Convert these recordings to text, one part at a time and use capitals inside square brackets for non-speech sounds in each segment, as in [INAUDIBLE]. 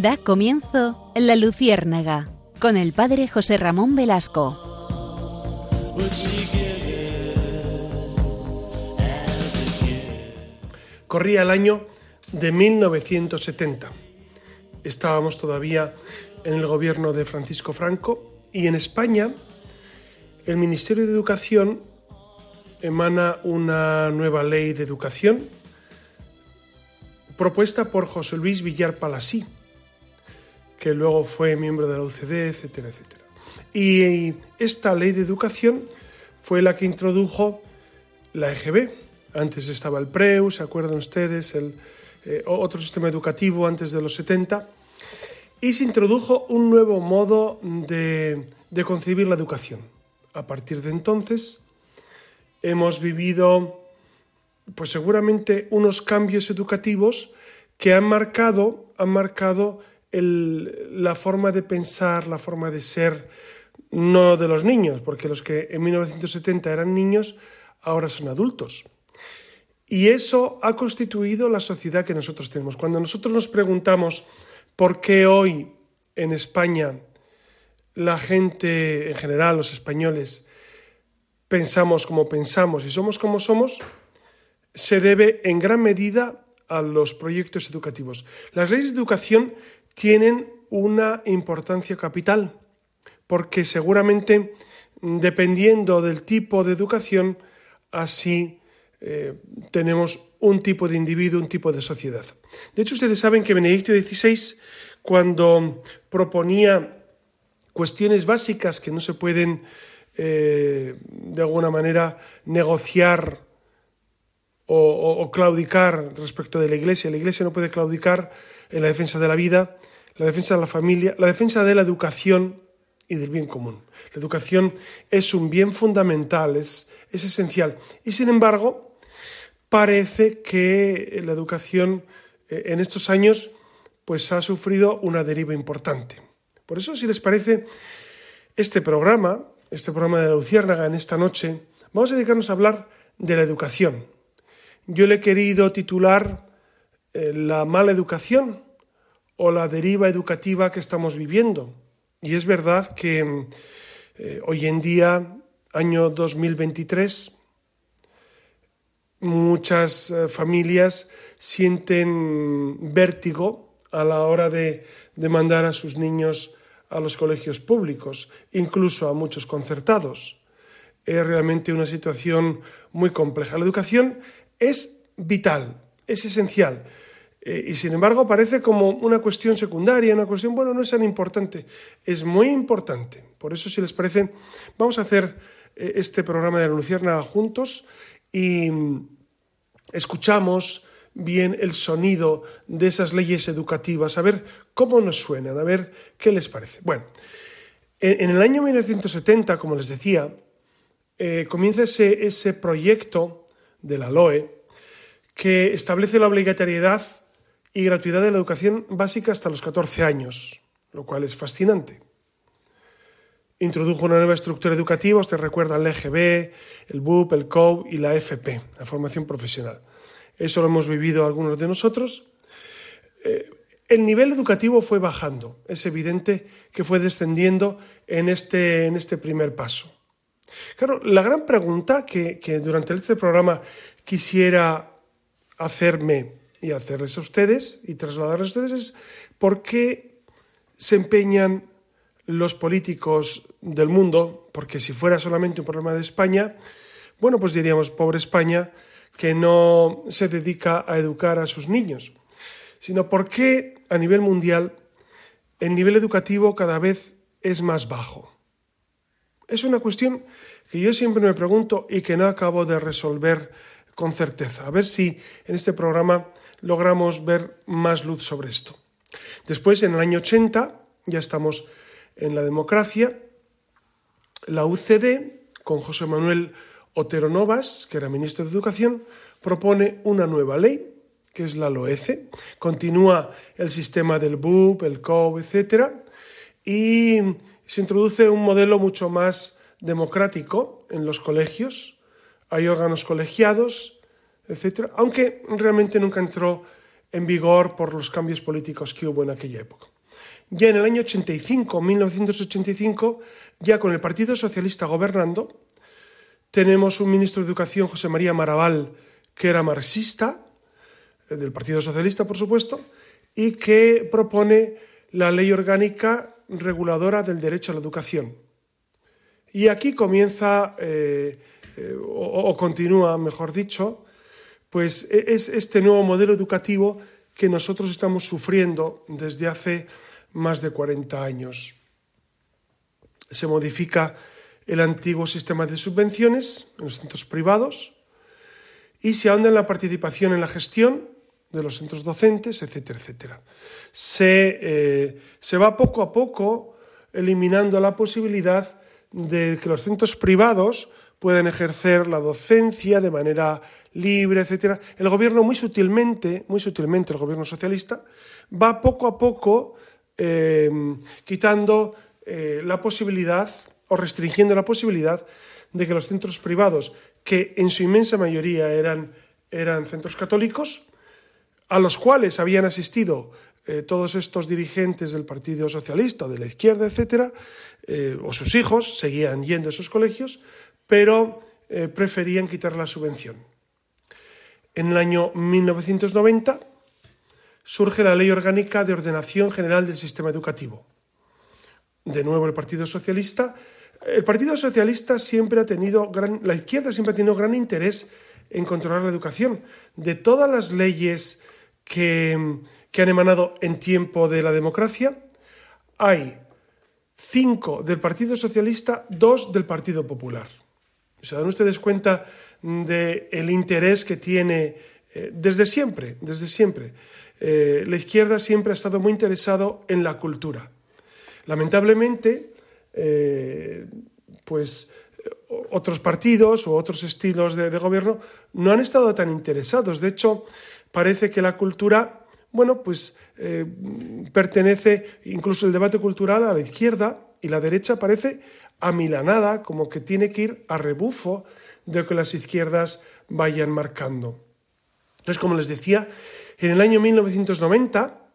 Da comienzo La Luciérnaga con el padre José Ramón Velasco. Corría el año de 1970. Estábamos todavía en el gobierno de Francisco Franco y en España el Ministerio de Educación emana una nueva ley de educación propuesta por José Luis Villar Palasí, que luego fue miembro de la UCD, etcétera, etcétera. Y esta ley de educación fue la que introdujo la EGB. Antes estaba el PREU, ¿se acuerdan ustedes? El, eh, otro sistema educativo antes de los 70. Y se introdujo un nuevo modo de, de concebir la educación. A partir de entonces hemos vivido pues seguramente unos cambios educativos que han marcado, han marcado la forma de pensar, la forma de ser, no de los niños, porque los que en 1970 eran niños, ahora son adultos. Y eso ha constituido la sociedad que nosotros tenemos. Cuando nosotros nos preguntamos por qué hoy en España la gente en general, los españoles, pensamos como pensamos y somos como somos, se debe en gran medida a los proyectos educativos. Las leyes de educación tienen una importancia capital, porque seguramente, dependiendo del tipo de educación, así eh, tenemos un tipo de individuo, un tipo de sociedad. De hecho, ustedes saben que Benedicto XVI, cuando proponía cuestiones básicas que no se pueden, eh, de alguna manera, negociar o, claudicar respecto de la Iglesia. La Iglesia no puede claudicar en la defensa de la vida, la defensa de la familia, la defensa de la educación y del bien común. La educación es un bien fundamental, es, es esencial. Y sin embargo, parece que la educación eh, en estos años pues ha sufrido una deriva importante. Por eso, si les parece, este programa, este programa de la Luciérnaga en esta noche, vamos a dedicarnos a hablar de la educación, yo le he querido titular eh, La mala educación o la deriva educativa que estamos viviendo. Y es verdad que eh, hoy en día, año 2023, muchas eh, familias sienten vértigo a la hora de, de mandar a sus niños a los colegios públicos, incluso a muchos concertados. Es realmente una situación muy compleja. La educación es vital, es esencial. Eh, y sin embargo parece como una cuestión secundaria, una cuestión, bueno, no es tan importante. Es muy importante. Por eso, si les parece, vamos a hacer eh, este programa de la Lucierna juntos y mm, escuchamos bien el sonido de esas leyes educativas, a ver cómo nos suenan, a ver qué les parece. Bueno, en, el año 1970, como les decía, eh, comienza ese, ese proyecto de la LOE, que establece la obligatoriedad y gratuidad de la educación básica hasta los 14 años, lo cual es fascinante. Introdujo una nueva estructura educativa, usted recuerda el EGB, el BUP, el COU y la FP, la formación profesional. Eso lo hemos vivido algunos de nosotros. Eh, el nivel educativo fue bajando, es evidente que fue descendiendo en este, en este primer paso. Claro, la gran pregunta que, durante este programa quisiera hacerme y hacerles a ustedes y trasladarles a ustedes es por qué se empeñan los políticos del mundo, porque si fuera solamente un problema de España, bueno, pues diríamos, pobre España, que no se dedica a educar a sus niños, sino por qué a nivel mundial el nivel educativo cada vez es más bajo. Es una cuestión que yo siempre me pregunto y que no acabo de resolver con certeza. A ver si en este programa logramos ver más luz sobre esto. Después, en el año 80, ya estamos en la democracia, la UCD, con José Manuel Otero Novas, que era ministro de Educación, propone una nueva ley, que es la LOECE. Continúa el sistema del BUP, el COB, etc. Y se introduce un modelo mucho más democrático en los colegios, hay órganos colegiados, etc. Aunque realmente nunca entró en vigor por los cambios políticos que hubo en aquella época. Ya en el año 85, 1985, ya con el Partido Socialista gobernando, tenemos un ministro de Educación, José María Maraval, que era marxista, eh, del Partido Socialista, por supuesto, y que propone la ley orgánica reguladora del derecho a la educación. Y aquí comienza, eh, eh, o, o, continúa, mejor dicho, pues e, es este nuevo modelo educativo que nosotros estamos sufriendo desde hace más de 40 años. Se modifica el antiguo sistema de subvenciones en los centros privados y se ahonda en la participación en la gestión de los centros docentes, etcétera, etcétera. Se, eh, se va poco a poco eliminando la posibilidad de que los centros privados puedan ejercer la docencia de manera libre, etcétera. El gobierno muy sutilmente, muy sutilmente el gobierno socialista va poco a poco eh, quitando eh, la posibilidad o restringiendo la posibilidad de que los centros privados, que en su inmensa mayoría eran, eran centros católicos, a los cuales habían asistido eh, todos estos dirigentes del Partido Socialista, de la izquierda, etcétera, o sus hijos seguían yendo a esos colegios, pero preferían quitar la subvención. En el año 1990 surge la Ley Orgánica de Ordenación General del Sistema Educativo. De nuevo el Partido Socialista. El Partido Socialista siempre ha tenido gran, la izquierda siempre ha tenido gran interés en controlar la educación. De todas las leyes que, que han emanado en tiempo de la democracia, hay cinco del Partido Socialista, dos del Partido Popular. ¿Se dan ustedes cuenta del el interés que tiene eh, desde siempre, desde siempre? Eh, la izquierda siempre ha estado muy interesado en la cultura. Lamentablemente, eh, pues otros partidos o otros estilos de, de, gobierno no han estado tan interesados. De hecho, parece que la cultura, bueno, pues pertenece, incluso el debate cultural, a la izquierda y la derecha parece amilanada, como que tiene que ir a rebufo de lo que las izquierdas vayan marcando. Entonces, como les decía, en el año 1990,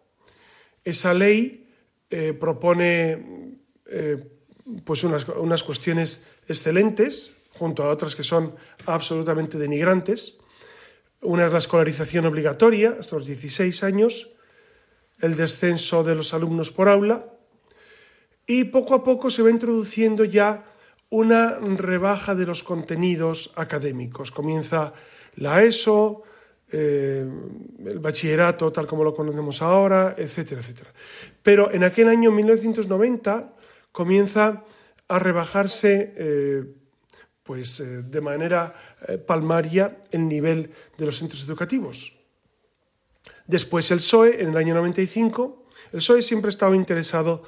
esa ley eh, propone eh, pues unas, unas cuestiones excelentes, junto a otras que son absolutamente denigrantes. Una es la escolarización obligatoria hasta los 16 años, el descenso de los alumnos por aula y poco a poco se va introduciendo ya una rebaja de los contenidos académicos. Comienza la ESO, eh, el bachillerato tal como lo conocemos ahora, etcétera, etcétera. Pero en aquel año 1990 comienza a rebajarse eh, pues, eh, de manera palmaria el nivel de los centros educativos. Después el PSOE, en el año 95, el PSOE siempre ha estado interesado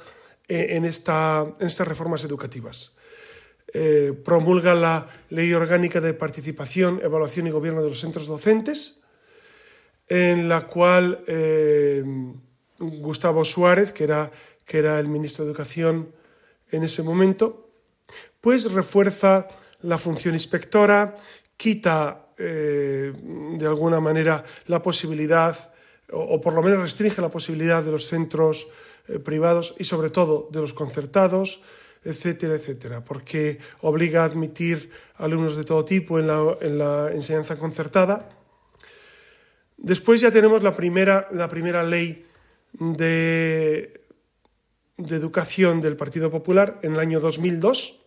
en, esta, en estas reformas educativas. Eh, promulga la Ley Orgánica de Participación, Evaluación y Gobierno de los Centros Docentes, en la cual eh, Gustavo Suárez, que era, que era el ministro de Educación en ese momento, pues refuerza la función inspectora, quita eh, de alguna manera la posibilidad, o, por lo menos restringe la posibilidad de los centros privados y sobre todo de los concertados, etcétera, etcétera, porque obliga a admitir alumnos de todo tipo en la, en la enseñanza concertada. Después ya tenemos la primera, la primera ley de, de educación del Partido Popular en el año 2002,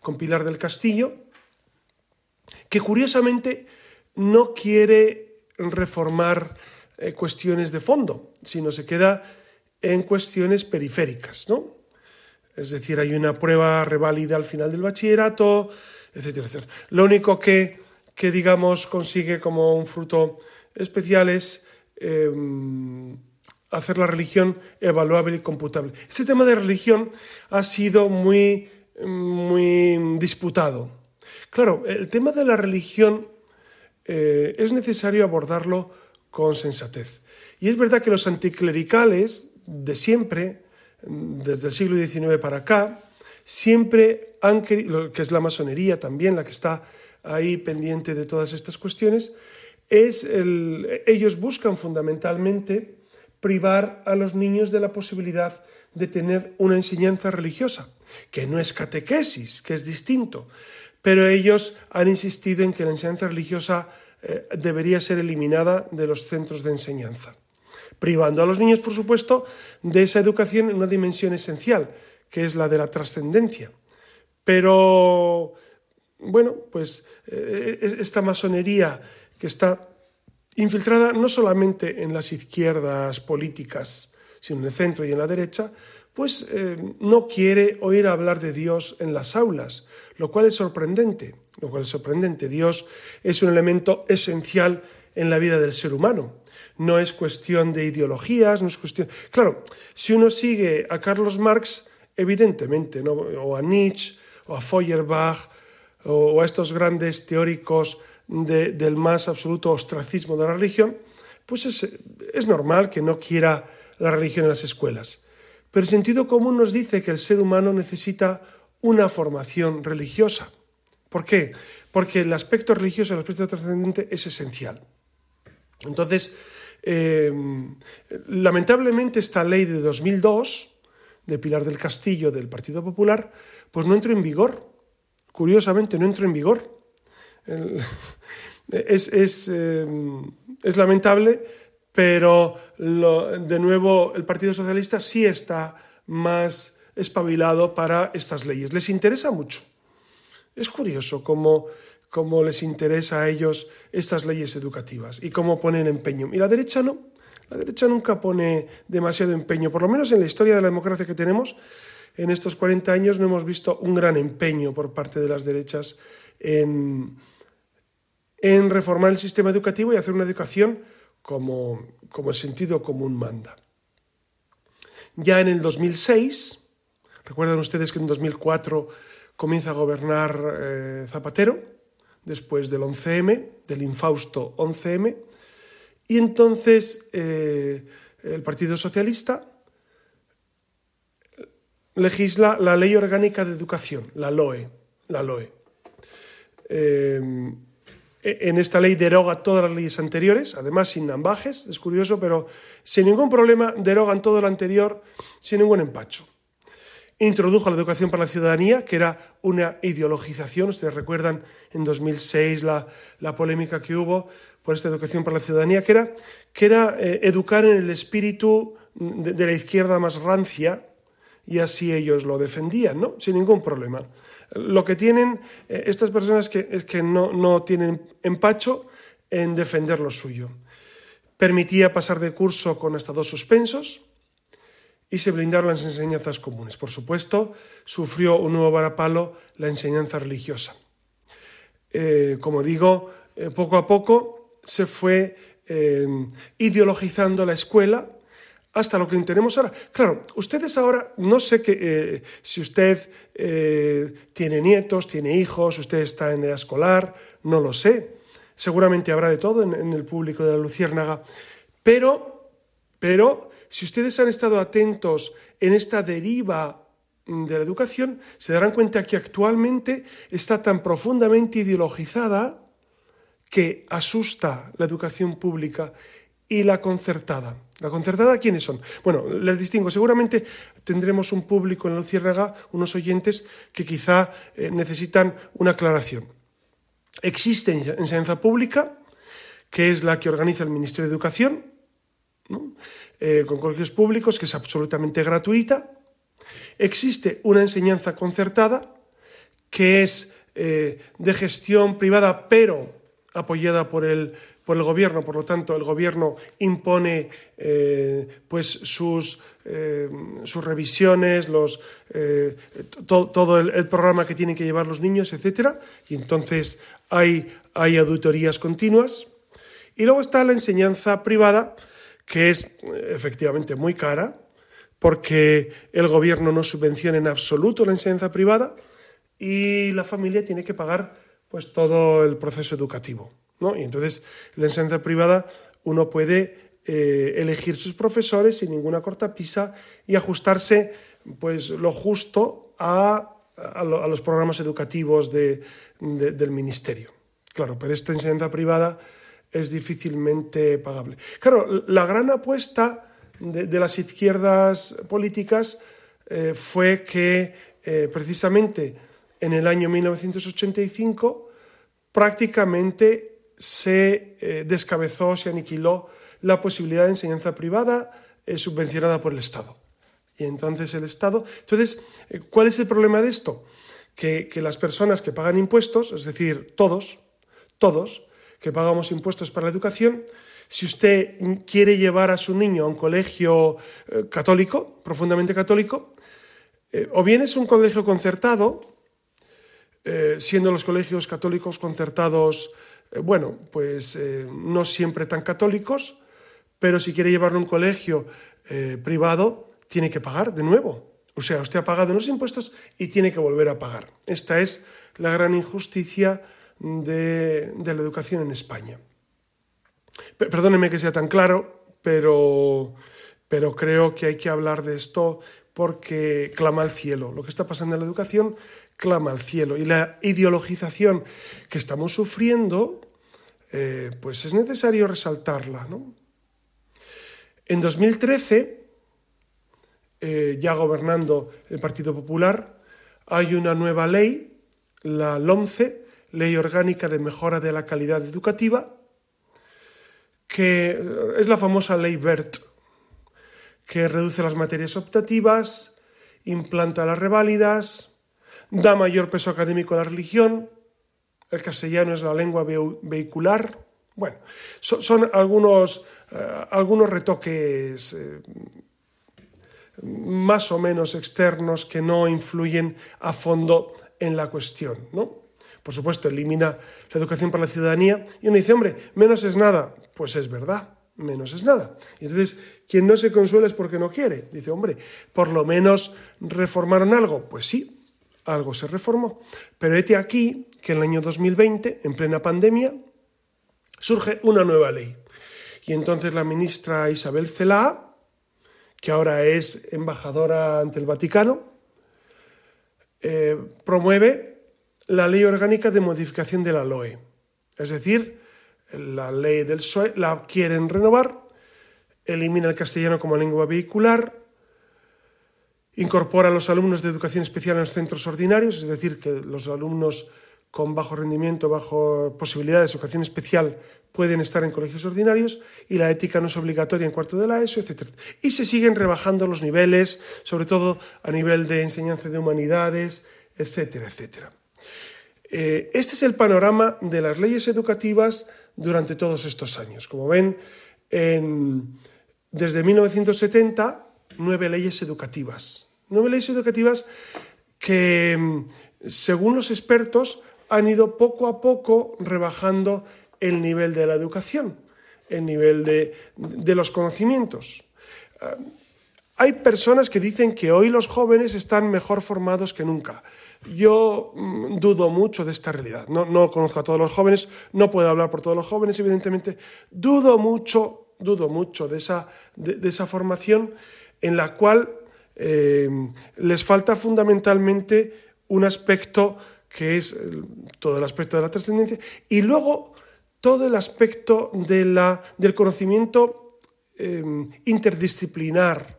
con Pilar del Castillo, que curiosamente no quiere reformar eh, cuestiones de fondo, sino se queda en cuestiones periféricas, ¿no? Es decir, hay una prueba reválida al final del bachillerato, etcétera, etcétera. Lo único que, que digamos, consigue como un fruto especial es eh, hacer la religión evaluable y computable. Este tema de religión ha sido muy muy disputado. Claro, el tema de la religión eh, es necesario abordarlo con sensatez. Y es verdad que los anticlericales de siempre, desde el siglo XIX para acá, siempre han querido, que es la masonería también, la que está ahí pendiente de todas estas cuestiones, es ellos buscan fundamentalmente privar a los niños de la posibilidad de tener una enseñanza religiosa, que no es catequesis, que es distinto, pero ellos han insistido en que la enseñanza religiosa eh, debería ser eliminada de los centros de enseñanza, privando a los niños, por supuesto, de esa educación en una dimensión esencial, que es la de la trascendencia. Pero, bueno, pues eh, esta masonería que está infiltrada no solamente en las izquierdas políticas, sino en el centro y en la derecha, pues eh, no quiere oír hablar de Dios en las aulas, lo cual es sorprendente, lo cual es sorprendente. Dios es un elemento esencial en la vida del ser humano. No es cuestión de ideologías, no es cuestión... Claro, si uno sigue a Carlos Marx, evidentemente, o a Nietzsche, o a Feuerbach, o, a estos grandes teóricos del más absoluto ostracismo de la religión, pues es, es normal que no quiera la religión en las escuelas. Pero el sentido común nos dice que el ser humano necesita una formación religiosa. ¿Por qué? Porque el aspecto religioso, el aspecto trascendente es esencial. Entonces, eh, lamentablemente esta ley de 2002, de Pilar del Castillo del Partido Popular, pues no entró en vigor. Curiosamente, no entró en vigor. [LAUGHS] es, eh, es lamentable pero de nuevo el Partido Socialista sí está más espabilado para estas leyes. Les interesa mucho. Es curioso cómo, cómo les interesa a ellos estas leyes educativas y cómo ponen empeño. Y la derecha no. La derecha nunca pone demasiado empeño, por lo menos en la historia de la democracia que tenemos. En estos 40 años no hemos visto un gran empeño por parte de las derechas en, reformar el sistema educativo y hacer una educación como, el sentido común manda. Ya en el 2006, recuerdan ustedes que en 2004 comienza a gobernar eh, Zapatero, después del 11M, del infausto 11M, y entonces eh, el Partido Socialista legisla la Ley Orgánica de Educación, la LOE. La LOE. Eh, e, en esta ley deroga todas las leyes anteriores, además sin ambajes, es curioso, pero sin ningún problema derogan todo lo anterior sin ningún empacho. Introdujo la educación para la ciudadanía, que era una ideologización. Ustedes recuerdan en 2006 la, polémica que hubo por esta educación para la ciudadanía, que era, que era eh, educar en el espíritu de, la izquierda más rancia, y así ellos lo defendían, ¿no? Sin ningún problema. Lo que tienen eh, estas personas que, es que no, no tienen empacho en defender lo suyo. Permitía pasar de curso con hasta dos suspensos y se blindaron las enseñanzas comunes. Por supuesto, sufrió un nuevo varapalo la enseñanza religiosa. Eh, como digo, eh, poco a poco se fue ideologizando la escuela hasta lo que tenemos ahora. Claro, ustedes ahora, no sé que, eh, si usted eh, tiene nietos, tiene hijos, usted está en edad escolar, no lo sé. Seguramente habrá de todo en, el público de la Luciérnaga. Pero, pero, si ustedes han estado atentos en esta deriva de la educación, se darán cuenta que actualmente está tan profundamente ideologizada que asusta la educación pública y la concertada. ¿La concertada quiénes son? Bueno, les distingo. Seguramente tendremos un público en Luciérnaga, unos oyentes que quizá eh, necesitan una aclaración. Existe enseñanza pública, que es la que organiza el Ministerio de Educación, eh, con colegios públicos, que es absolutamente gratuita. Existe una enseñanza concertada, que es eh, de gestión privada, pero apoyada por el por el gobierno, por lo tanto el gobierno impone eh, pues sus, sus revisiones, los, todo el, programa que tienen que llevar los niños, etc. Y entonces hay, hay auditorías continuas. Y luego está la enseñanza privada, que es efectivamente muy cara, porque el gobierno no subvenciona en absoluto la enseñanza privada y la familia tiene que pagar pues todo el proceso educativo. Y entonces, en la enseñanza privada uno puede eh, elegir sus profesores sin ninguna cortapisa y ajustarse pues, lo justo a, los programas educativos del ministerio. Claro, pero esta enseñanza privada es difícilmente pagable. Claro, la gran apuesta de, las izquierdas políticas eh, fue que eh, precisamente en el año 1985 prácticamente se eh, descabezó, se aniquiló la posibilidad de enseñanza privada subvencionada por el Estado. Y entonces el Estado... Entonces, ¿cuál es el problema de esto? Que, que las personas que pagan impuestos, es decir, todos, todos, que pagamos impuestos para la educación, si usted quiere llevar a su niño a un colegio eh, católico, profundamente católico, eh, o bien es un colegio concertado, eh, siendo los colegios católicos concertados, bueno, pues no siempre tan católicos, pero si quiere llevarlo a un colegio privado, tiene que pagar de nuevo. O sea, usted ha pagado los impuestos y tiene que volver a pagar. Esta es la gran injusticia de, la educación en España. Perdóneme que sea tan claro, pero, pero creo que hay que hablar de esto porque clama al cielo. Lo que está pasando en la educación clama al cielo. Y la ideologización que estamos sufriendo, eh, pues es necesario resaltarla. En 2013, eh, ya gobernando el Partido Popular, hay una nueva ley, la LOMCE, Ley Orgánica de Mejora de la Calidad Educativa, que es la famosa Ley BERT, que reduce las materias optativas, implanta las reválidas, da mayor peso académico a la religión, el castellano es la lengua vehicular. Bueno, son, algunos, eh, algunos retoques eh, más o menos externos que no influyen a fondo en la cuestión, ¿no? Por supuesto, elimina la educación para la ciudadanía, y uno dice, hombre, menos es nada. Pues es verdad, menos es nada. Y entonces, quien no se consuela es porque no quiere. Dice, hombre, por lo menos reformaron algo. Pues sí, algo se reformó. Pero este aquí que en el año 2020, en plena pandemia, surge una nueva ley. Y entonces la ministra Isabel Celá, que ahora es embajadora ante el Vaticano, eh, promueve la ley orgánica de modificación de la LOE. Es decir, la ley del PSOE la quieren renovar, elimina el castellano como lengua vehicular, incorpora a los alumnos de educación especial en los centros ordinarios, es decir, que los alumnos con bajo rendimiento, bajo posibilidades de educación especial pueden estar en colegios ordinarios y la ética no es obligatoria en cuarto de la ESO, etc. Y se siguen rebajando los niveles, sobre todo a nivel de enseñanza de humanidades, etcétera, etcétera. Eh, este es el panorama de las leyes educativas durante todos estos años. Como ven, desde 1970, nueve leyes educativas. Nueve leyes educativas que, según los expertos, han ido poco a poco rebajando el nivel de la educación, el nivel de, los conocimientos. Ah, hay personas que dicen que hoy los jóvenes están mejor formados que nunca. Yo mm, dudo mucho de esta realidad. No, conozco a todos los jóvenes, no puedo hablar por todos los jóvenes, evidentemente. Dudo mucho, dudo mucho de esa, de, esa formación en la cual eh, les falta fundamentalmente un aspecto que es todo el aspecto de la trascendencia y luego todo el aspecto de la, del conocimiento eh, interdisciplinar eh,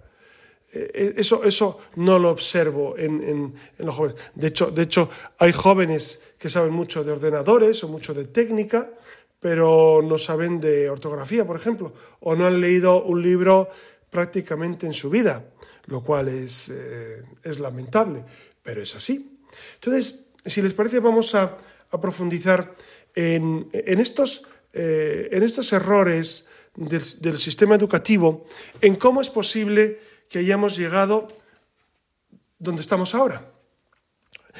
eso, eso no lo observo en, los jóvenes. De hecho, de hecho, hay jóvenes que saben mucho de ordenadores o mucho de técnica, pero no saben de ortografía, por ejemplo, o no han leído un libro prácticamente en su vida, lo cual es, eh, es lamentable, pero es así. Entonces, si les parece, vamos a, profundizar en, estos, eh, en estos errores del sistema educativo, en cómo es posible que hayamos llegado donde estamos ahora.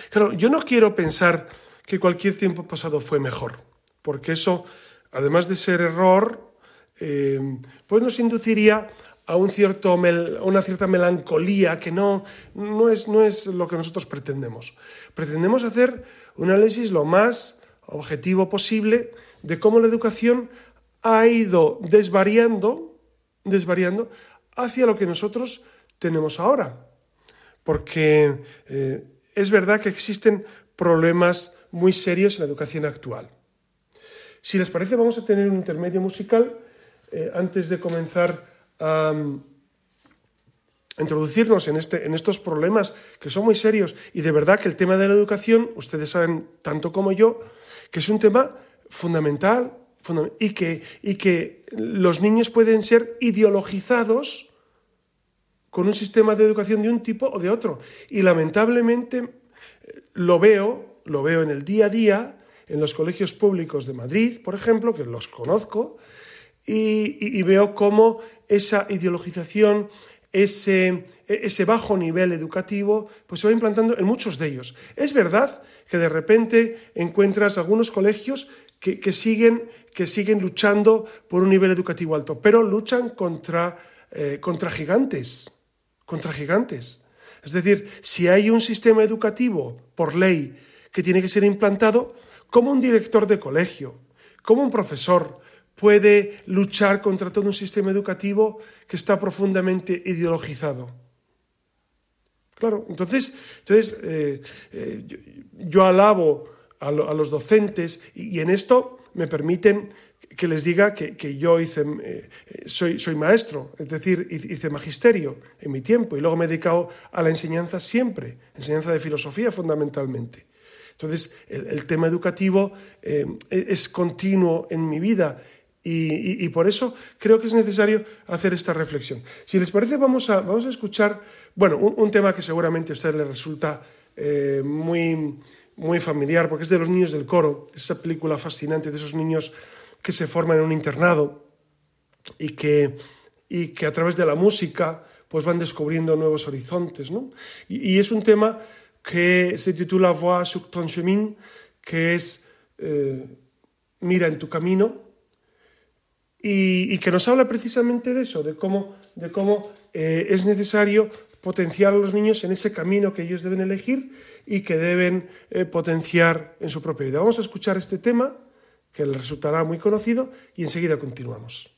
Claro, yo no quiero pensar que cualquier tiempo pasado fue mejor, porque eso, además de ser error, eh, pues nos induciría a, un cierto una cierta melancolía que no, no, es, no es lo que nosotros pretendemos. Pretendemos hacer un análisis lo más objetivo posible de cómo la educación ha ido desvariando, desvariando hacia lo que nosotros tenemos ahora. Porque eh, es verdad que existen problemas muy serios en la educación actual. Si les parece, vamos a tener un intermedio musical eh, antes de comenzar a, introducirnos en, este, en estos problemas que son muy serios. Y de verdad que el tema de la educación, ustedes saben tanto como yo, que es un tema fundamental y que, y que los niños pueden ser ideologizados con un sistema de educación de un tipo o de otro. Y lamentablemente eh, lo veo, lo veo en el día a día, en los colegios públicos de Madrid, por ejemplo, que los conozco, y, veo cómo esa ideologización, ese, ese, bajo nivel educativo, pues se va implantando en muchos de ellos. Es verdad que de repente encuentras algunos colegios que, siguen, luchando por un nivel educativo alto, pero luchan contra, eh, contra gigantes, contra gigantes. Es decir, si hay un sistema educativo por ley que tiene que ser implantado, como un director de colegio, como un profesor puede luchar contra todo un sistema educativo que está profundamente ideologizado. Claro, entonces, entonces eh, eh, yo alabo a, los docentes y, en esto me permiten que les diga que, yo hice, eh, soy, soy maestro, es decir, hice magisterio en mi tiempo y luego me he dedicado a la enseñanza siempre, enseñanza de filosofía fundamentalmente. Entonces, el, tema educativo eh, es continuo en mi vida y, por eso creo que es necesario hacer esta reflexión. Si les parece, vamos a, vamos a escuchar, bueno, un, tema que seguramente a ustedes les resulta eh, muy muy familiar, porque es de los niños del coro, esa película fascinante de esos niños que se forman en un internado y que, y que a través de la música pues van descubriendo nuevos horizontes. ¿no? Y, es un tema que se titula Voix sur ton chemin, que es eh, Mira en tu camino, y, que nos habla precisamente de eso, de cómo, de cómo eh, es necesario potenciar a los niños en ese camino que ellos deben elegir y que deben eh, potenciar en su propia vida. Vamos a escuchar este tema que les resultará muy conocido y enseguida continuamos.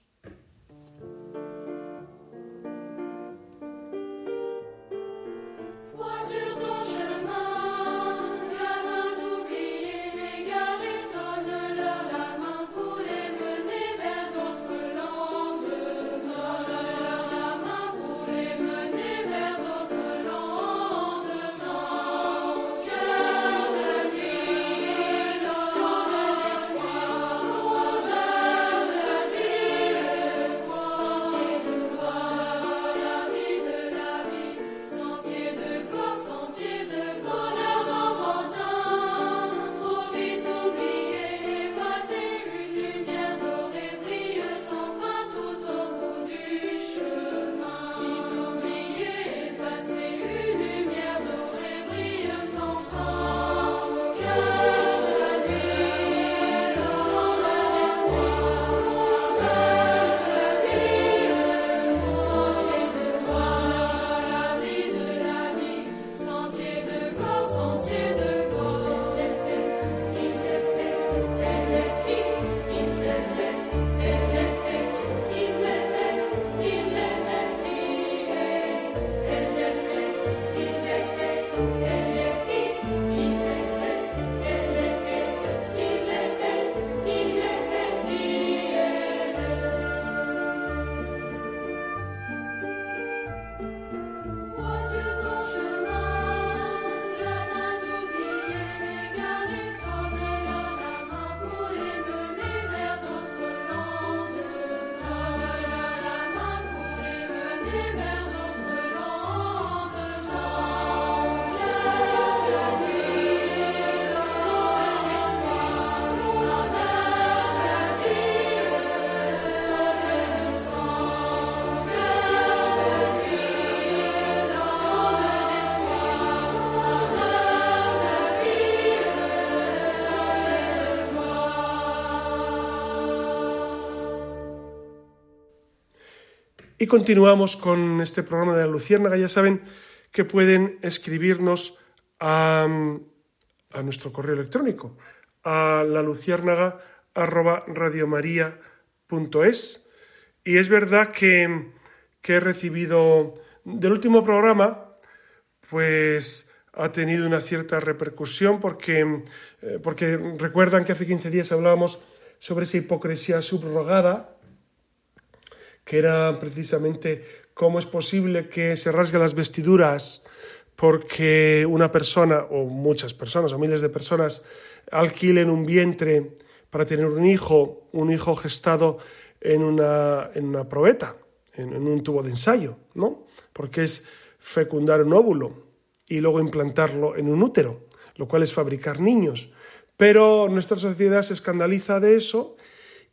Y continuamos con este programa de la Luciérnaga. Ya saben que pueden escribirnos a, nuestro correo electrónico, a la luciérnaga Y es verdad que, he recibido del último programa, pues ha tenido una cierta repercusión porque, eh, porque recuerdan que hace 15 días hablábamos sobre esa hipocresía subrogada, que era precisamente cómo es posible que se rasguen las vestiduras porque una persona, o muchas personas, o miles de personas, alquilen un vientre para tener un hijo, un hijo gestado en una, en una probeta, en, en un tubo de ensayo, ¿no? Porque es fecundar un óvulo y luego implantarlo en un útero, lo cual es fabricar niños. Pero nuestra sociedad se escandaliza de eso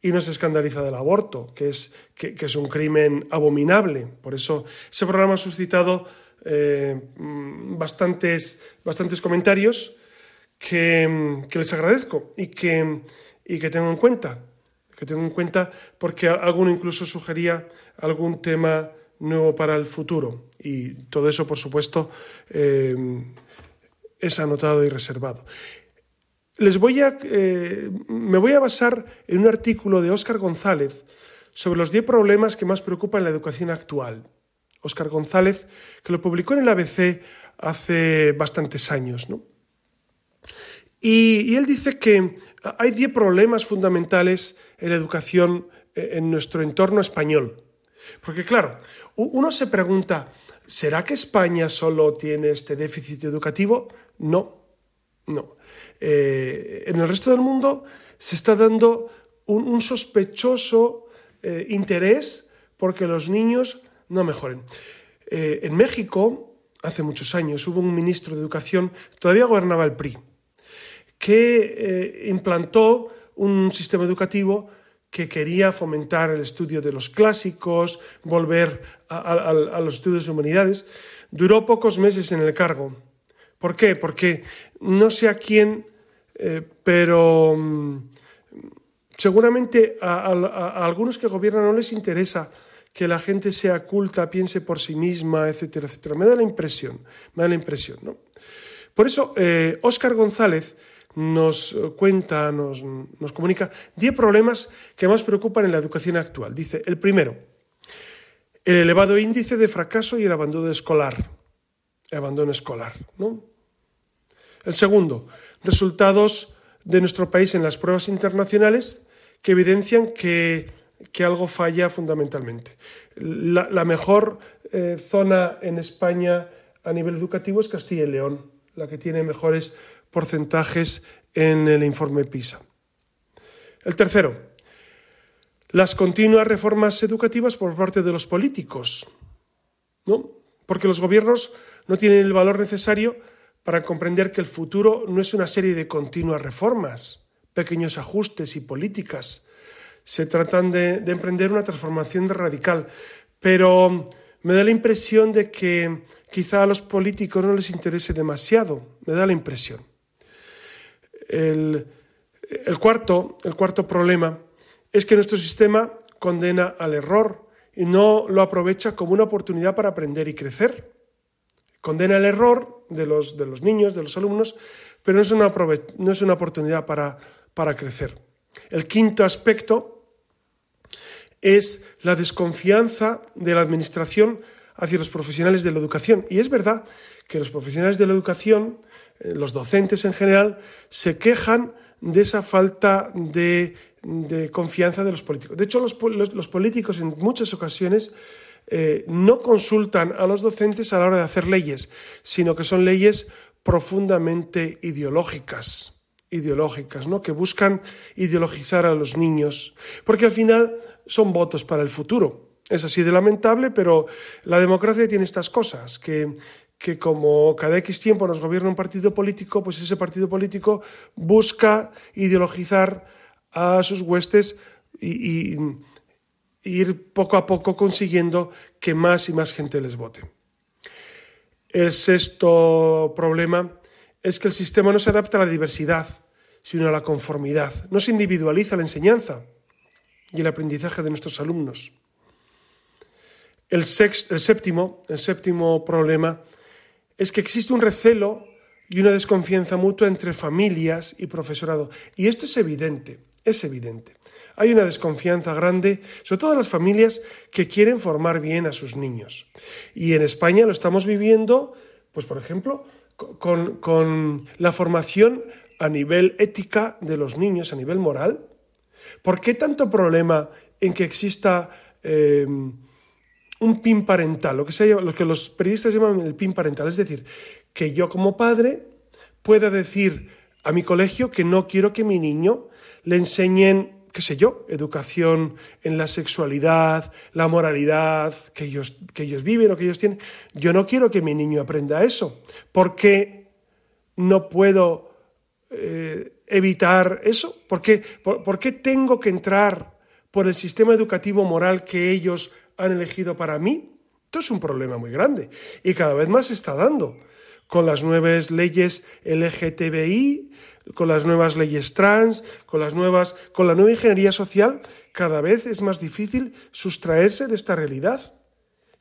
y no se escandaliza del aborto, que es, que, es un crimen abominable. Por eso ese programa ha suscitado eh, bastantes, bastantes comentarios que, que, les agradezco y que, y que tengo en cuenta. Que tengo en cuenta porque alguno incluso sugería algún tema nuevo para el futuro. Y todo eso, por supuesto, eh, es anotado y reservado. Les voy a, eh, me voy a basar en un artículo de Óscar González sobre los 10 problemas que más preocupan la educación actual. Óscar González, que lo publicó en el ABC hace bastantes años. ¿no? Y, él dice que hay 10 problemas fundamentales en la educación eh, en nuestro entorno español. Porque claro, uno se pregunta, ¿será que España solo tiene este déficit educativo? No, no. Eh, en el resto del mundo se está dando un, sospechoso eh, interés porque los niños no mejoren. Eh, en México, hace muchos años, hubo un ministro de Educación, todavía gobernaba el PRI, que implantó un sistema educativo que quería fomentar el estudio de los clásicos, volver a, los estudios de humanidades. Duró pocos meses en el cargo. ¿Por qué? Porque no sé a quién, eh, pero mm, seguramente a, algunos que gobiernan no les interesa que la gente sea culta, piense por sí misma, etcétera, etcétera. Me da la impresión, me da la impresión, ¿no? Por eso, Óscar eh, González nos cuenta, nos, nos comunica 10 problemas que más preocupan en la educación actual. Dice, el primero, el elevado índice de fracaso y el abandono escolar. Abandono escolar, ¿no? El segundo, resultados de nuestro país en las pruebas internacionales que evidencian que, algo falla fundamentalmente. La, mejor eh, zona en España a nivel educativo es Castilla y León, la que tiene mejores porcentajes en el informe PISA. El tercero, las continuas reformas educativas por parte de los políticos, ¿no? porque los gobiernos no tienen el valor necesario para comprender que el futuro no es una serie de continuas reformas, pequeños ajustes y políticas. Se tratan de, de emprender una transformación radical, pero me da la impresión de que quizá a los políticos no les interese demasiado, me da la impresión. El, cuarto, el cuarto problema es que nuestro sistema condena al error y no lo aprovecha como una oportunidad para aprender y crecer. Condena el error de los, de los niños, de los alumnos, pero no es una, no es una oportunidad para, para crecer. El quinto aspecto es la desconfianza de la Administración hacia los profesionales de la educación. Y es verdad que los profesionales de la educación eh, los docentes en general, se quejan de esa falta de, confianza de los políticos. De hecho, los, políticos en muchas ocasiones eh, no consultan a los docentes a la hora de hacer leyes, sino que son leyes profundamente ideológicas ideológicas, ¿no? que buscan ideologizar a los niños, porque al final son votos para el futuro. Es así de lamentable, pero la democracia tiene estas cosas, que que como cada X tiempo nos gobierna un partido político, pues ese partido político busca ideologizar a sus huestes y, ir poco a poco consiguiendo que más y más gente les vote. El sexto problema es que el sistema no se adapta a la diversidad, sino a la conformidad. No se individualiza la enseñanza y el aprendizaje de nuestros alumnos. El, séptimo, el séptimo problema es que existe un recelo y una desconfianza mutua entre familias y profesorado. Y esto es evidente, es evidente. Hay una desconfianza grande, sobre todo en las familias que quieren formar bien a sus niños. Y en España lo estamos viviendo, pues por ejemplo, con, con la formación a nivel ética de los niños, a nivel moral. ¿Por qué tanto problema en que exista eh, un PIN parental, lo que, se lo que los periodistas llaman el PIN parental? Es decir, que yo como padre pueda decir a mi colegio que no quiero que mi niño le enseñen qué sé yo, educación en la sexualidad, la moralidad que ellos, que ellos viven o que ellos tienen. Yo no quiero que mi niño aprenda eso. ¿Por qué no puedo eh, evitar eso? ¿Por qué, por qué tengo que entrar por el sistema educativo moral que ellos han elegido para mí? Esto es un problema muy grande y cada vez más se está dando con las nuevas leyes LGTBI, con las nuevas leyes trans, con las nuevas, con la nueva ingeniería social, cada vez es más difícil sustraerse de esta realidad.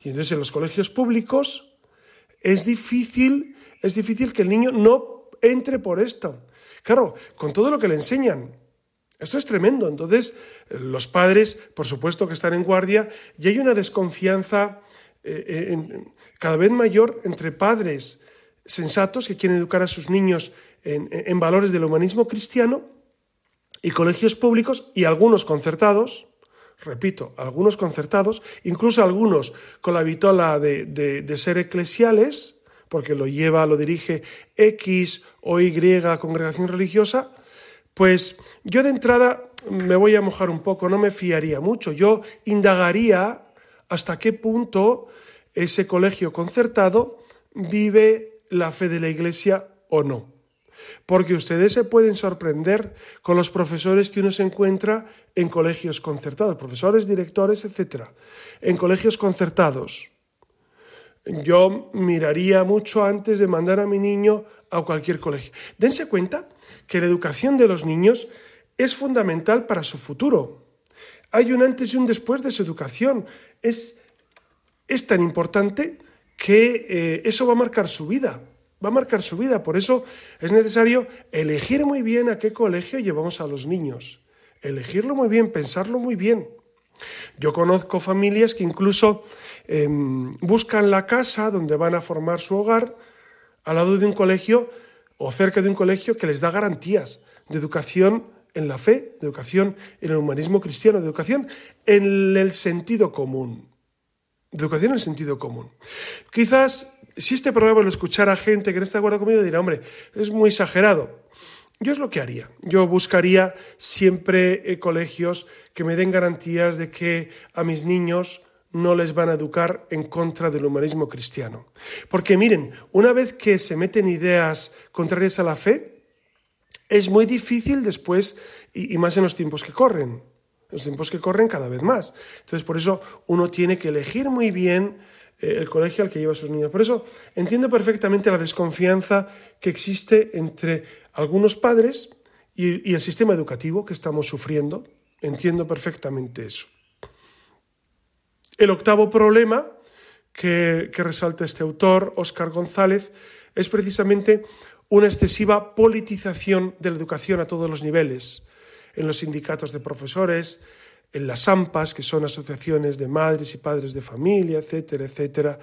Y entonces en los colegios públicos es difícil, es difícil que el niño no entre por esto. Claro, con todo lo que le enseñan. Esto es tremendo. Entonces, los padres, por supuesto que están en guardia, y hay una desconfianza eh, cada vez mayor entre padres sensatos que quieren educar a sus niños en, valores del humanismo cristiano y colegios públicos y algunos concertados, repito, algunos concertados, incluso algunos con la vitola de, ser eclesiales, porque lo lleva, lo dirige X o Y congregación religiosa, pues yo de entrada me voy a mojar un poco, no me fiaría mucho, yo indagaría hasta qué punto ese colegio concertado vive la fe de la Iglesia o no porque ustedes se pueden sorprender con los profesores que uno se encuentra en colegios concertados, profesores, directores, etc. En colegios concertados. Yo miraría mucho antes de mandar a mi niño a cualquier colegio. Dense cuenta que la educación de los niños es fundamental para su futuro. Hay un antes y un después de su educación. Es, es tan importante que eh, eso va a marcar su vida va a marcar su vida. Por eso es necesario elegir muy bien a qué colegio llevamos a los niños. Elegirlo muy bien, pensarlo muy bien. Yo conozco familias que incluso em, buscan la casa donde van a formar su hogar al lado de un colegio o cerca de un colegio que les da garantías de educación en la fe, de educación en el humanismo cristiano, de educación en el sentido común. Educación en sentido común. Quizás si este programa lo escuchara gente que no está de acuerdo conmigo, dirá, hombre, es muy exagerado. Yo es lo que haría. Yo buscaría siempre eh, colegios que me den garantías de que a mis niños no les van a educar en contra del humanismo cristiano. Porque miren, una vez que se meten ideas contrarias a la fe, es muy difícil después, y más en los tiempos que corren, los tiempos que corren cada vez más. Entonces, por eso uno tiene que elegir muy bien eh, el colegio al que lleva a sus niños. Por eso entiendo perfectamente la desconfianza que existe entre algunos padres y, el sistema educativo que estamos sufriendo. Entiendo perfectamente eso. El octavo problema que, que resalta este autor, Óscar González, es precisamente una excesiva politización de la educación a todos los niveles, en los sindicatos de profesores, en las AMPAs, que son asociaciones de madres y padres de familia, etcétera, etcétera,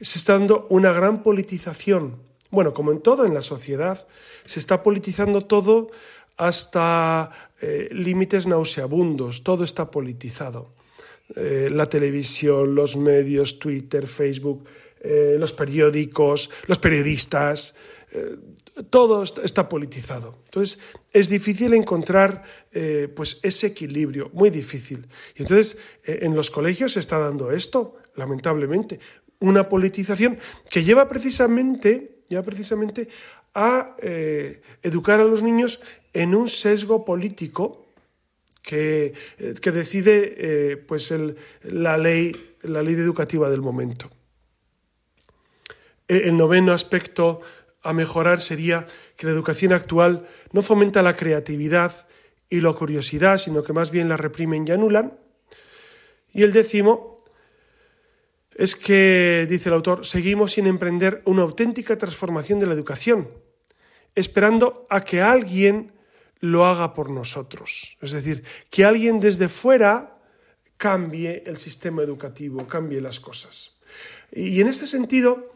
se está dando una gran politización. Bueno, como en todo en la sociedad, se está politizando todo hasta eh, límites nauseabundos, todo está politizado. Eh, la televisión, los medios, Twitter, Facebook, eh, los periódicos, los periodistas, todo está politizado. Entonces, es difícil encontrar eh, pues ese equilibrio, muy difícil. Y entonces, eh, en los colegios se está dando esto, lamentablemente, una politización que lleva precisamente, lleva precisamente a eh, educar a los niños en un sesgo político que, que decide pues la, ley, la ley educativa del momento. El noveno aspecto a mejorar sería que la educación actual no fomenta la creatividad y la curiosidad, sino que más bien la reprimen y anulan. Y el décimo es que, dice el autor, seguimos sin emprender una auténtica transformación de la educación, esperando a que alguien lo haga por nosotros. Es decir, que alguien desde fuera cambie el sistema educativo, cambie las cosas. Y en este sentido,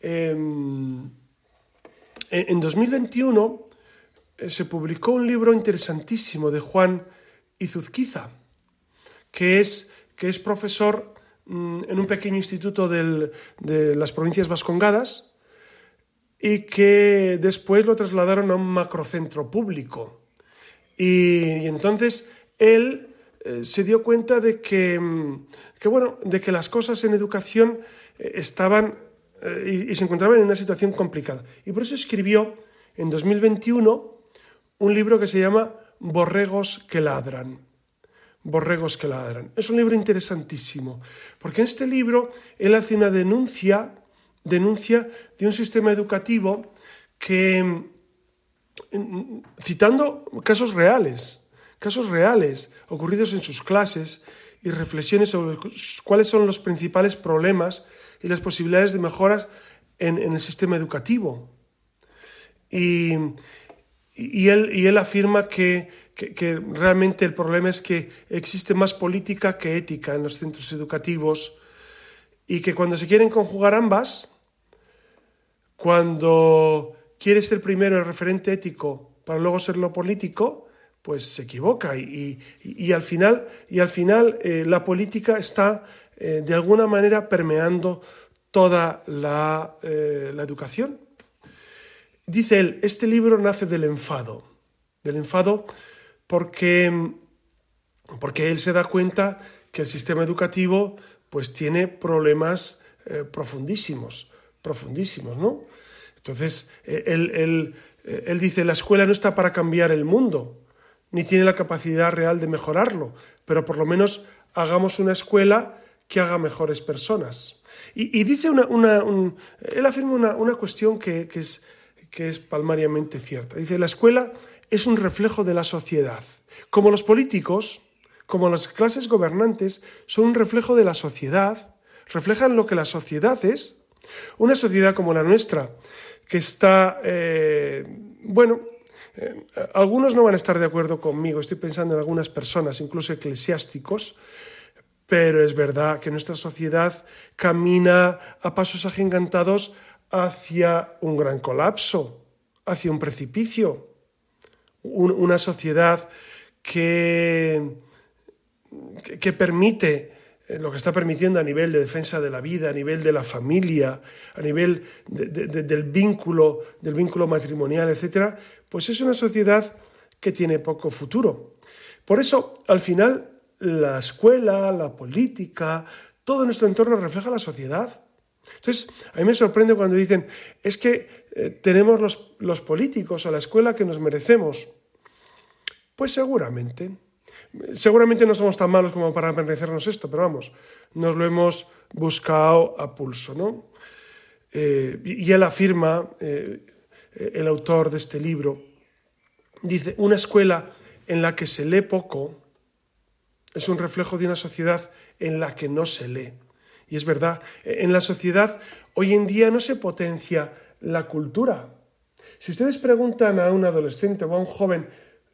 em, en 2021 eh, se publicó un libro interesantísimo de Juan Izuzquiza, que es, que es profesor mm, en un pequeño instituto de las provincias vascongadas y que después lo trasladaron a un macrocentro público. Y, entonces él eh, se dio cuenta de que, mm, que, bueno, de que las cosas en educación eh, estaban eh, y, se encontraban en una situación complicada. Y por eso escribió en 2021 un libro que se llama Borregos que ladran. Borregos que ladran. Es un libro interesantísimo, porque en este libro él hace una denuncia, denuncia de un sistema educativo que, citando casos reales, casos reales ocurridos en sus clases y reflexiones sobre cuáles son los principales problemas y las posibilidades de mejoras en, el sistema educativo. Y, él, y él, afirma que, realmente el problema es que existe más política que ética en los centros educativos y que cuando se quieren conjugar ambas, cuando quiere ser primero el referente ético para luego ser lo político, pues se equivoca y, al final, y al final eh, la política está eh, de alguna manera permeando toda eh, la, educación. Dice él, este libro nace del enfado, del enfado porque, porque él se da cuenta que el sistema educativo pues tiene problemas eh, profundísimos, profundísimos, ¿no? Entonces, él, él dice, la escuela no está para cambiar el mundo, ni tiene la capacidad real de mejorarlo, pero por lo menos hagamos una escuela que haga mejores personas. Y, dice una, él afirma una, cuestión que, es, que es palmariamente cierta. Dice, la escuela es un reflejo de la sociedad. Como los políticos, como las clases gobernantes, son un reflejo de la sociedad, reflejan lo que la sociedad es. Una sociedad como la nuestra, que está, eh, bueno, eh, algunos no van a estar de acuerdo conmigo, estoy pensando en algunas personas, incluso eclesiásticos, pero es verdad que nuestra sociedad camina a pasos agigantados hacia un gran colapso, hacia un precipicio. una sociedad que, que, permite eh, lo que está permitiendo a nivel de defensa de la vida, a nivel de la familia, a nivel del vínculo, del vínculo matrimonial, etc., pues es una sociedad que tiene poco futuro. Por eso, al final, la escuela, la política, todo nuestro entorno refleja la sociedad. Entonces, a mí me sorprende cuando dicen, es que eh, tenemos los, los políticos o la escuela que nos merecemos. Pues seguramente. Seguramente no somos tan malos como para merecernos esto, pero vamos, nos lo hemos buscado a pulso, ¿no? Eh, y él afirma, eh, el autor de este libro, dice, una escuela en la que se lee poco, es un reflejo de una sociedad en la que no se lee. Y es verdad, en la sociedad hoy en día no se potencia la cultura. Si ustedes preguntan a un adolescente o a un joven,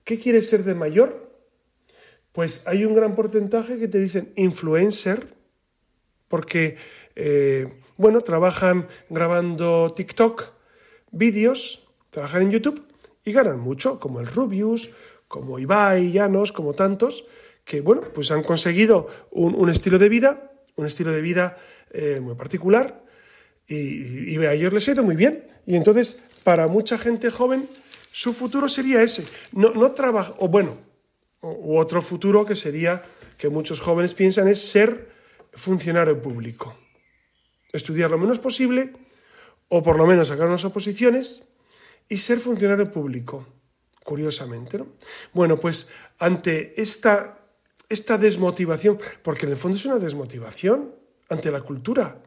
¿qué quiere ser de mayor? Pues hay un gran porcentaje que te dicen influencer, porque, eh, bueno, trabajan grabando TikTok, vídeos, trabajan en YouTube y ganan mucho, como el Rubius, como Ibai, Llanos, como tantos, que bueno, pues han conseguido un, estilo de vida, un estilo de vida eh, muy particular, y, a ellos les ha ido muy bien. Y entonces, para mucha gente joven, su futuro sería ese. No, no trabaja, o bueno, u otro futuro que sería, que muchos jóvenes piensan, es ser funcionario público. Estudiar lo menos posible, o por lo menos sacar unas oposiciones, y ser funcionario público, curiosamente. ¿no? Bueno, pues ante esta esta desmotivación, porque en el fondo es una desmotivación ante la cultura.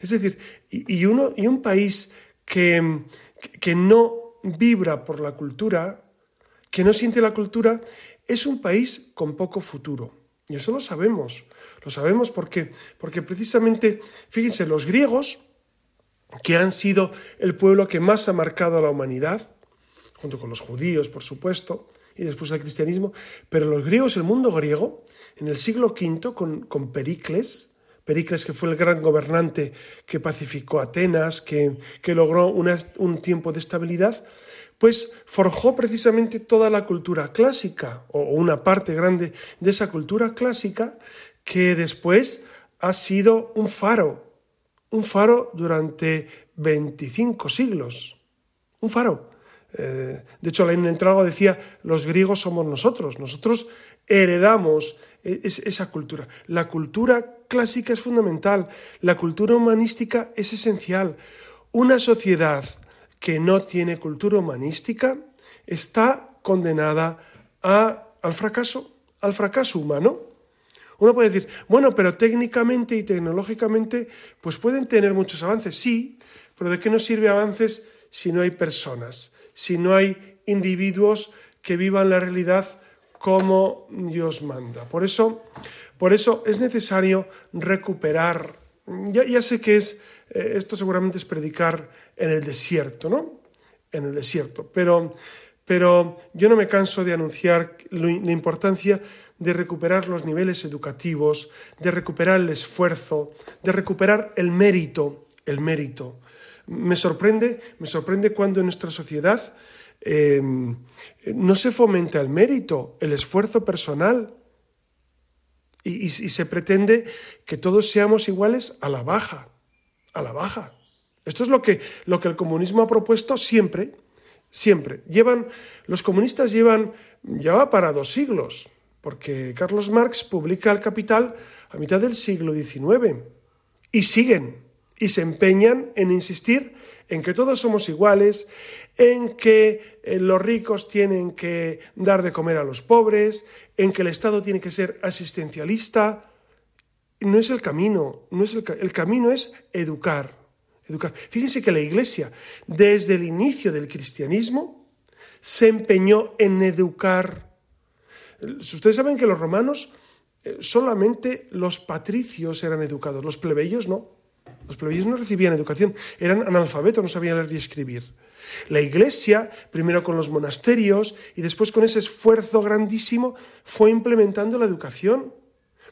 Es decir, y, uno, y un país que, que no vibra por la cultura, que no siente la cultura, es un país con poco futuro. Y eso lo sabemos. Lo sabemos porque, porque precisamente, fíjense, los griegos, que han sido el pueblo que más ha marcado a la humanidad, junto con los judíos, por supuesto, y después el cristianismo, pero los griegos, el mundo griego, en el siglo V, con, con Pericles, Pericles, que fue el gran gobernante que pacificó Atenas, que, logró un tiempo de estabilidad, pues forjó precisamente toda la cultura clásica, o una parte grande de esa cultura clásica, que después ha sido un faro, un faro durante 25 siglos, un faro. Eh, de hecho, en el trago decía, los griegos somos nosotros, nosotros heredamos e-, esa cultura. La cultura clásica es fundamental, la cultura humanística es esencial. Una sociedad que no tiene cultura humanística está condenada al fracaso, al fracaso humano. Uno puede decir, bueno, pero técnicamente y tecnológicamente, pues pueden tener muchos avances, sí, pero ¿de qué nos sirve avances si no hay personas, si no hay individuos que vivan la realidad como Dios manda? Por eso, por eso es necesario recuperar, ya, sé que es, eh, esto seguramente es predicar en el desierto, ¿no? En el desierto. Pero, pero yo no me canso de anunciar la importancia de recuperar los niveles educativos, de recuperar el esfuerzo, de recuperar el mérito, el mérito. Me sorprende, me sorprende cuando en nuestra sociedad eh, no se fomenta el mérito, el esfuerzo personal, y, y, se pretende que todos seamos iguales a la baja, a la baja. Esto es lo que, lo que el comunismo ha propuesto siempre, siempre. Llevan, los comunistas llevan, ya va para dos siglos, porque Carlos Marx publica El Capital a mitad del siglo XIX y siguen y se empeñan en insistir en que todos somos iguales, en que eh, los ricos tienen que dar de comer a los pobres, en que el Estado tiene que ser asistencialista. No es el camino, no es el, camino es educar, educar. Fíjense que la Iglesia, desde el inicio del cristianismo, se empeñó en educar. Ustedes saben que los romanos eh, solamente los patricios eran educados, los plebeyos no. Los plebeyos no recibían educación, eran analfabetos, no sabían leer y escribir. La Iglesia, primero con los monasterios y después con ese esfuerzo grandísimo, fue implementando la educación.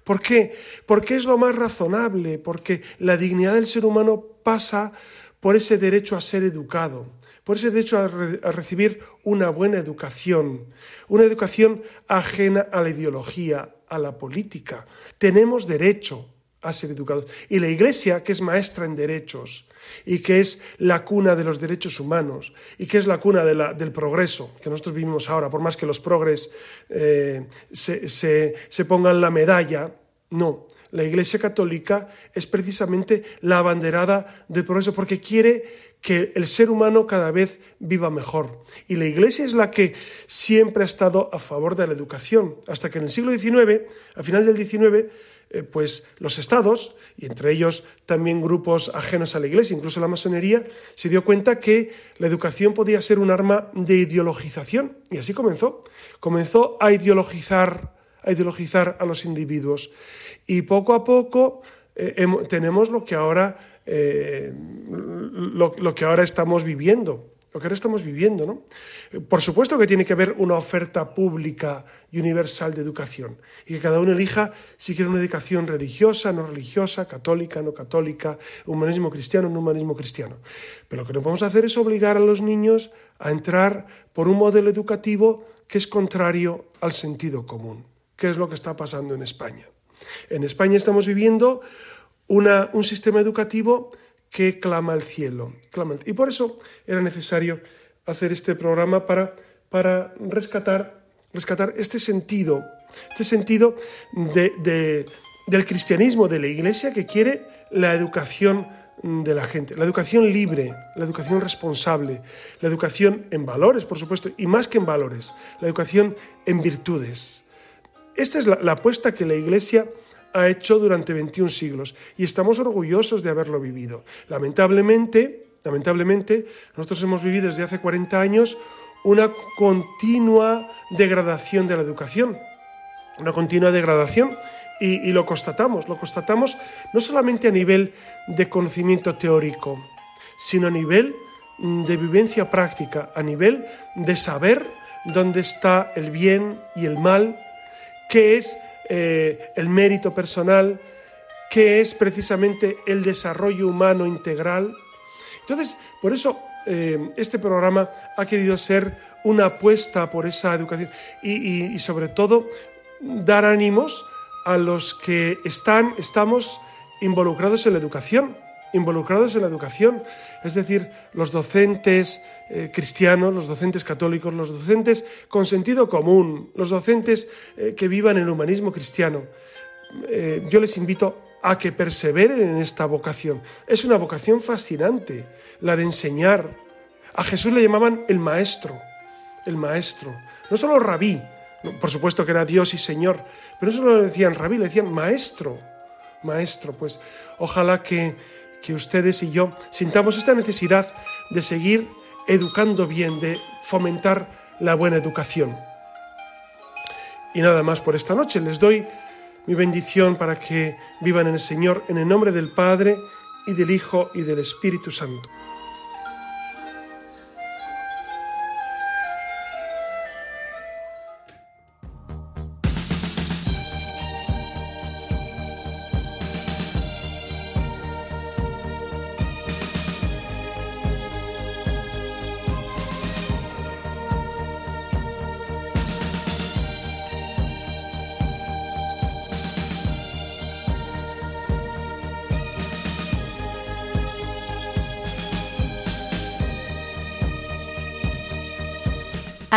¿Por qué? Porque es lo más razonable, porque la dignidad del ser humano pasa por ese derecho a ser educado, por ese derecho a, recibir una buena educación, una educación ajena a la ideología, a la política. Tenemos derecho a ser educados. Y la Iglesia, que es maestra en derechos y que es la cuna de los derechos humanos y que es la cuna del progreso que nosotros vivimos ahora, por más que los progres eh, se, se pongan la medalla, no. La Iglesia Católica es precisamente la abanderada del progreso porque quiere que el ser humano cada vez viva mejor. Y la Iglesia es la que siempre ha estado a favor de la educación, hasta que en el siglo XIX, al final del XIX, eh, pues los estados, y entre ellos también grupos ajenos a la Iglesia, incluso la masonería, se dio cuenta que la educación podía ser un arma de ideologización. Y así comenzó. Comenzó a ideologizar, a ideologizar a los individuos. Y poco a poco eh, tenemos lo que ahora, eh, lo que ahora estamos viviendo lo que ahora estamos viviendo. ¿no? Por supuesto que tiene que haber una oferta pública y universal de educación y que cada uno elija si quiere una educación religiosa, no religiosa, católica, no católica, humanismo cristiano, no humanismo cristiano. Pero lo que no podemos hacer es obligar a los niños a entrar por un modelo educativo que es contrario al sentido común, que es lo que está pasando en España. En España estamos viviendo una, un sistema educativo que clama al cielo. Y por eso era necesario hacer este programa para, para rescatar, rescatar este sentido, este sentido de, del cristianismo, de la iglesia que quiere la educación de la gente, la educación libre, la educación responsable, la educación en valores, por supuesto, y más que en valores, la educación en virtudes. Esta es la apuesta que la Iglesia ha hecho durante 21 siglos y estamos orgullosos de haberlo vivido. Lamentablemente, lamentablemente, nosotros hemos vivido desde hace 40 años una continua degradación de la educación, una continua degradación y, lo constatamos, lo constatamos no solamente a nivel de conocimiento teórico, sino a nivel de vivencia práctica, a nivel de saber dónde está el bien y el mal, qué es eh, el mérito personal, que es precisamente el desarrollo humano integral. Entonces, por eso eh, este programa ha querido ser una apuesta por esa educación y, sobre todo dar ánimos a los que están, estamos involucrados en la educación, involucrados en la educación, es decir, los docentes eh, cristianos, los docentes católicos, los docentes con sentido común, los docentes eh, que vivan el humanismo cristiano. yo les invito a que perseveren en esta vocación. Es una vocación fascinante, la de enseñar. A Jesús le llamaban el maestro, el maestro. No solo rabí, por supuesto que era Dios y Señor, pero no solo le decían rabí, le decían maestro, maestro. Pues ojalá que, que ustedes y yo sintamos esta necesidad de seguir educando bien, de fomentar la buena educación. Y nada más por esta noche. Les doy mi bendición para que vivan en el Señor en el nombre del Padre y del Hijo y del Espíritu Santo.